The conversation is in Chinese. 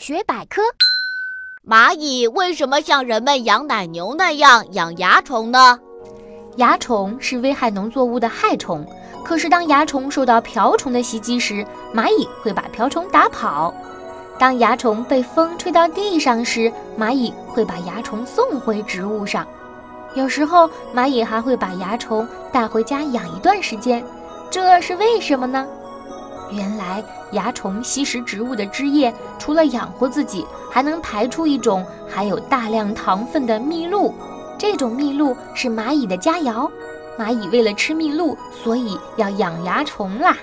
大学百科：蚂蚁为什么像人们养奶牛那样养蚜虫呢？蚜虫是危害农作物的害虫，可是当蚜虫受到瓢虫的袭击时，蚂蚁会把瓢虫打跑。当蚜虫被风吹到地上时，蚂蚁会把蚜虫送回植物上。有时候，蚂蚁还会把蚜虫带回家养一段时间，这是为什么呢？原来，蚜虫吸食植物的汁液，除了养活自己，还能排出一种含有大量糖分的蜜露。这种蜜露是蚂蚁的佳肴。蚂蚁为了吃蜜露，所以要养蚜虫啦。